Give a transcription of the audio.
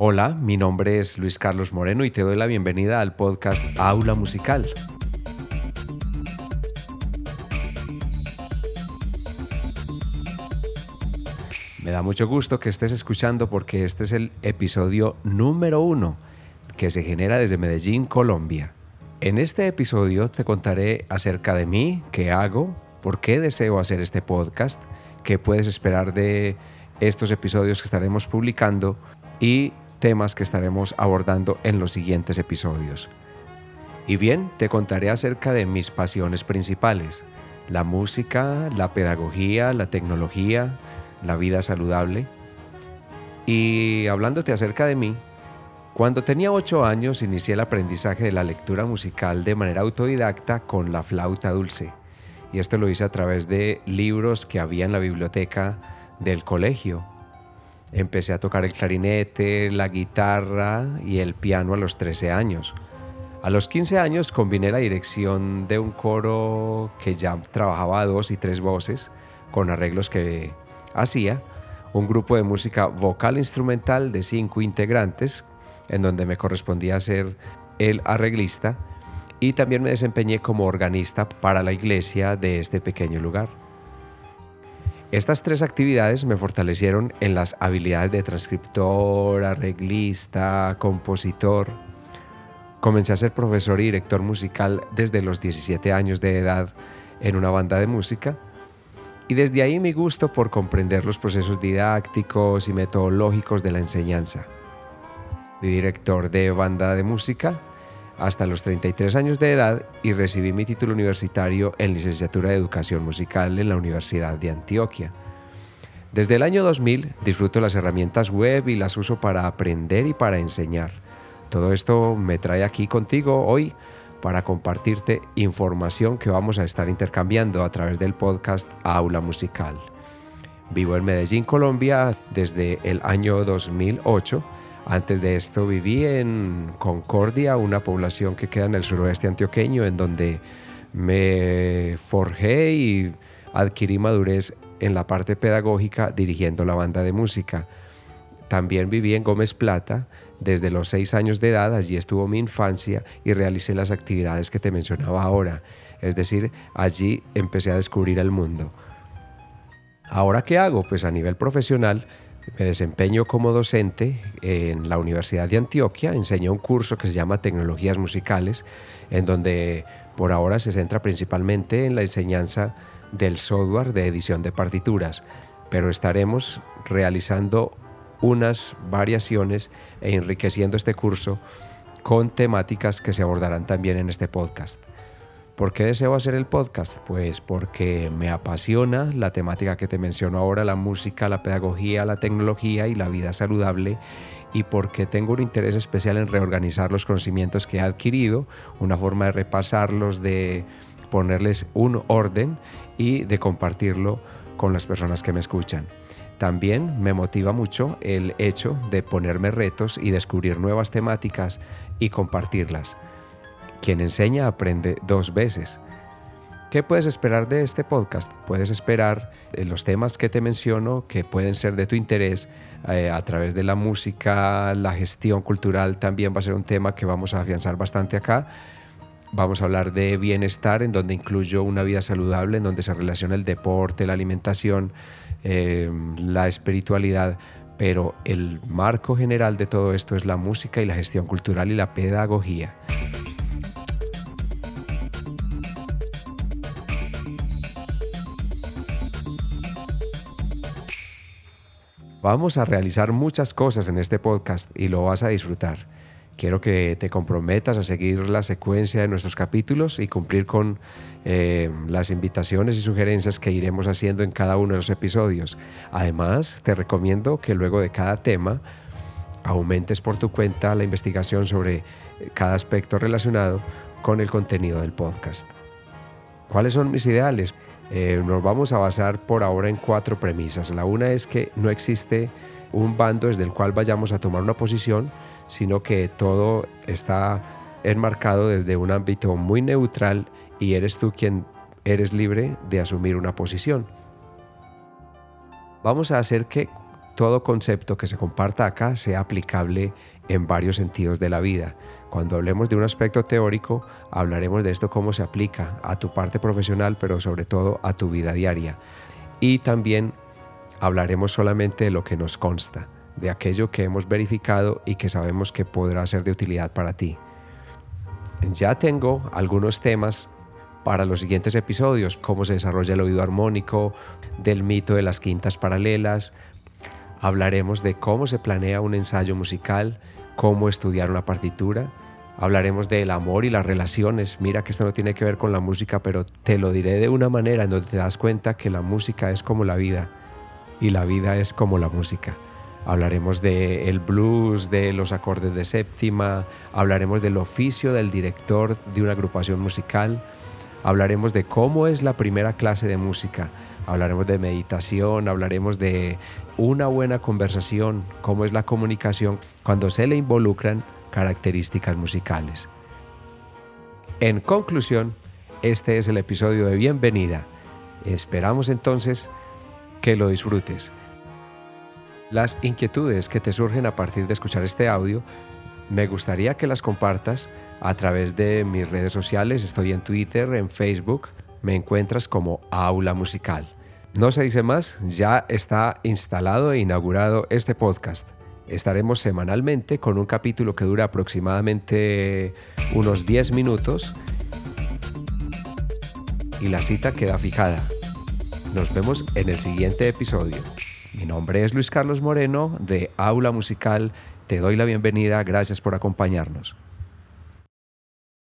Hola, mi nombre es Luis Carlos Moreno y te doy la bienvenida al podcast Aula Musical. Me da mucho gusto que estés escuchando porque este es el episodio número uno que se genera desde Medellín, Colombia. En este episodio te contaré acerca de mí, qué hago, por qué deseo hacer este podcast, qué puedes esperar de estos episodios que estaremos publicando y temas que estaremos abordando en los siguientes episodios. Y bien, te contaré acerca de mis pasiones principales, la música, la pedagogía, la tecnología, la vida saludable. Y hablándote acerca de mí, cuando tenía 8 años inicié el aprendizaje de la lectura musical de manera autodidacta con la flauta dulce. Y esto lo hice a través de libros que había en la biblioteca del colegio Empecé a tocar el clarinete, la guitarra y el piano a los 13 años. A los 15 años combiné la dirección de un coro que ya trabajaba dos y tres voces con arreglos que hacía, un grupo de música vocal instrumental de cinco integrantes, en donde me correspondía ser el arreglista, y también me desempeñé como organista para la iglesia de este pequeño lugar. Estas tres actividades me fortalecieron en las habilidades de transcriptor, arreglista, compositor. Comencé a ser profesor y director musical desde los 17 años de edad en una banda de música y desde ahí mi gusto por comprender los procesos didácticos y metodológicos de la enseñanza. Fui director de banda de música hasta los 33 años de edad y recibí mi título universitario en licenciatura de educación musical en la Universidad de Antioquia. Desde el año 2000 disfruto las herramientas web y las uso para aprender y para enseñar. Todo esto me trae aquí contigo hoy para compartirte información que vamos a estar intercambiando a través del podcast Aula Musical. Vivo en Medellín, Colombia desde el año 2008 antes de esto viví en Concordia, una población que queda en el suroeste antioqueño, en donde me forjé y adquirí madurez en la parte pedagógica dirigiendo la banda de música. También viví en Gómez Plata desde los seis años de edad, allí estuvo mi infancia y realicé las actividades que te mencionaba ahora. Es decir, allí empecé a descubrir el mundo. ¿Ahora qué hago? Pues a nivel profesional me desempeño como docente en la Universidad de Antioquia, enseño un curso que se llama Tecnologías Musicales, en donde por ahora se centra principalmente en la enseñanza del software de edición de partituras, pero estaremos realizando unas variaciones e enriqueciendo este curso con temáticas que se abordarán también en este podcast. ¿Por qué deseo hacer el podcast? Pues porque me apasiona la temática que te menciono ahora, la música, la pedagogía, la tecnología y la vida saludable y porque tengo un interés especial en reorganizar los conocimientos que he adquirido, una forma de repasarlos, de ponerles un orden y de compartirlo con las personas que me escuchan. También me motiva mucho el hecho de ponerme retos y descubrir nuevas temáticas y compartirlas. Quien enseña aprende dos veces. ¿Qué puedes esperar de este podcast? Puedes esperar eh, los temas que te menciono que pueden ser de tu interés eh, a través de la música, la gestión cultural también va a ser un tema que vamos a afianzar bastante acá. Vamos a hablar de bienestar, en donde incluyo una vida saludable, en donde se relaciona el deporte, la alimentación, eh, la espiritualidad, pero el marco general de todo esto es la música y la gestión cultural y la pedagogía. Vamos a realizar muchas cosas en este podcast y lo vas a disfrutar. Quiero que te comprometas a seguir la secuencia de nuestros capítulos y cumplir con eh, las invitaciones y sugerencias que iremos haciendo en cada uno de los episodios. Además, te recomiendo que luego de cada tema aumentes por tu cuenta la investigación sobre cada aspecto relacionado con el contenido del podcast. ¿Cuáles son mis ideales? Eh, nos vamos a basar por ahora en cuatro premisas. La una es que no existe un bando desde el cual vayamos a tomar una posición, sino que todo está enmarcado desde un ámbito muy neutral y eres tú quien eres libre de asumir una posición. Vamos a hacer que todo concepto que se comparta acá sea aplicable en varios sentidos de la vida. Cuando hablemos de un aspecto teórico, hablaremos de esto cómo se aplica a tu parte profesional, pero sobre todo a tu vida diaria. Y también hablaremos solamente de lo que nos consta, de aquello que hemos verificado y que sabemos que podrá ser de utilidad para ti. Ya tengo algunos temas para los siguientes episodios, cómo se desarrolla el oído armónico, del mito de las quintas paralelas. Hablaremos de cómo se planea un ensayo musical, cómo estudiar una partitura. Hablaremos del amor y las relaciones. Mira que esto no tiene que ver con la música, pero te lo diré de una manera en donde te das cuenta que la música es como la vida y la vida es como la música. Hablaremos del el blues, de los acordes de séptima, hablaremos del oficio del director de una agrupación musical, hablaremos de cómo es la primera clase de música, hablaremos de meditación, hablaremos de una buena conversación, cómo es la comunicación cuando se le involucran características musicales. En conclusión, este es el episodio de bienvenida. Esperamos entonces que lo disfrutes. Las inquietudes que te surgen a partir de escuchar este audio, me gustaría que las compartas a través de mis redes sociales. Estoy en Twitter, en Facebook. Me encuentras como Aula Musical. No se dice más, ya está instalado e inaugurado este podcast. Estaremos semanalmente con un capítulo que dura aproximadamente unos 10 minutos y la cita queda fijada. Nos vemos en el siguiente episodio. Mi nombre es Luis Carlos Moreno de Aula Musical. Te doy la bienvenida. Gracias por acompañarnos.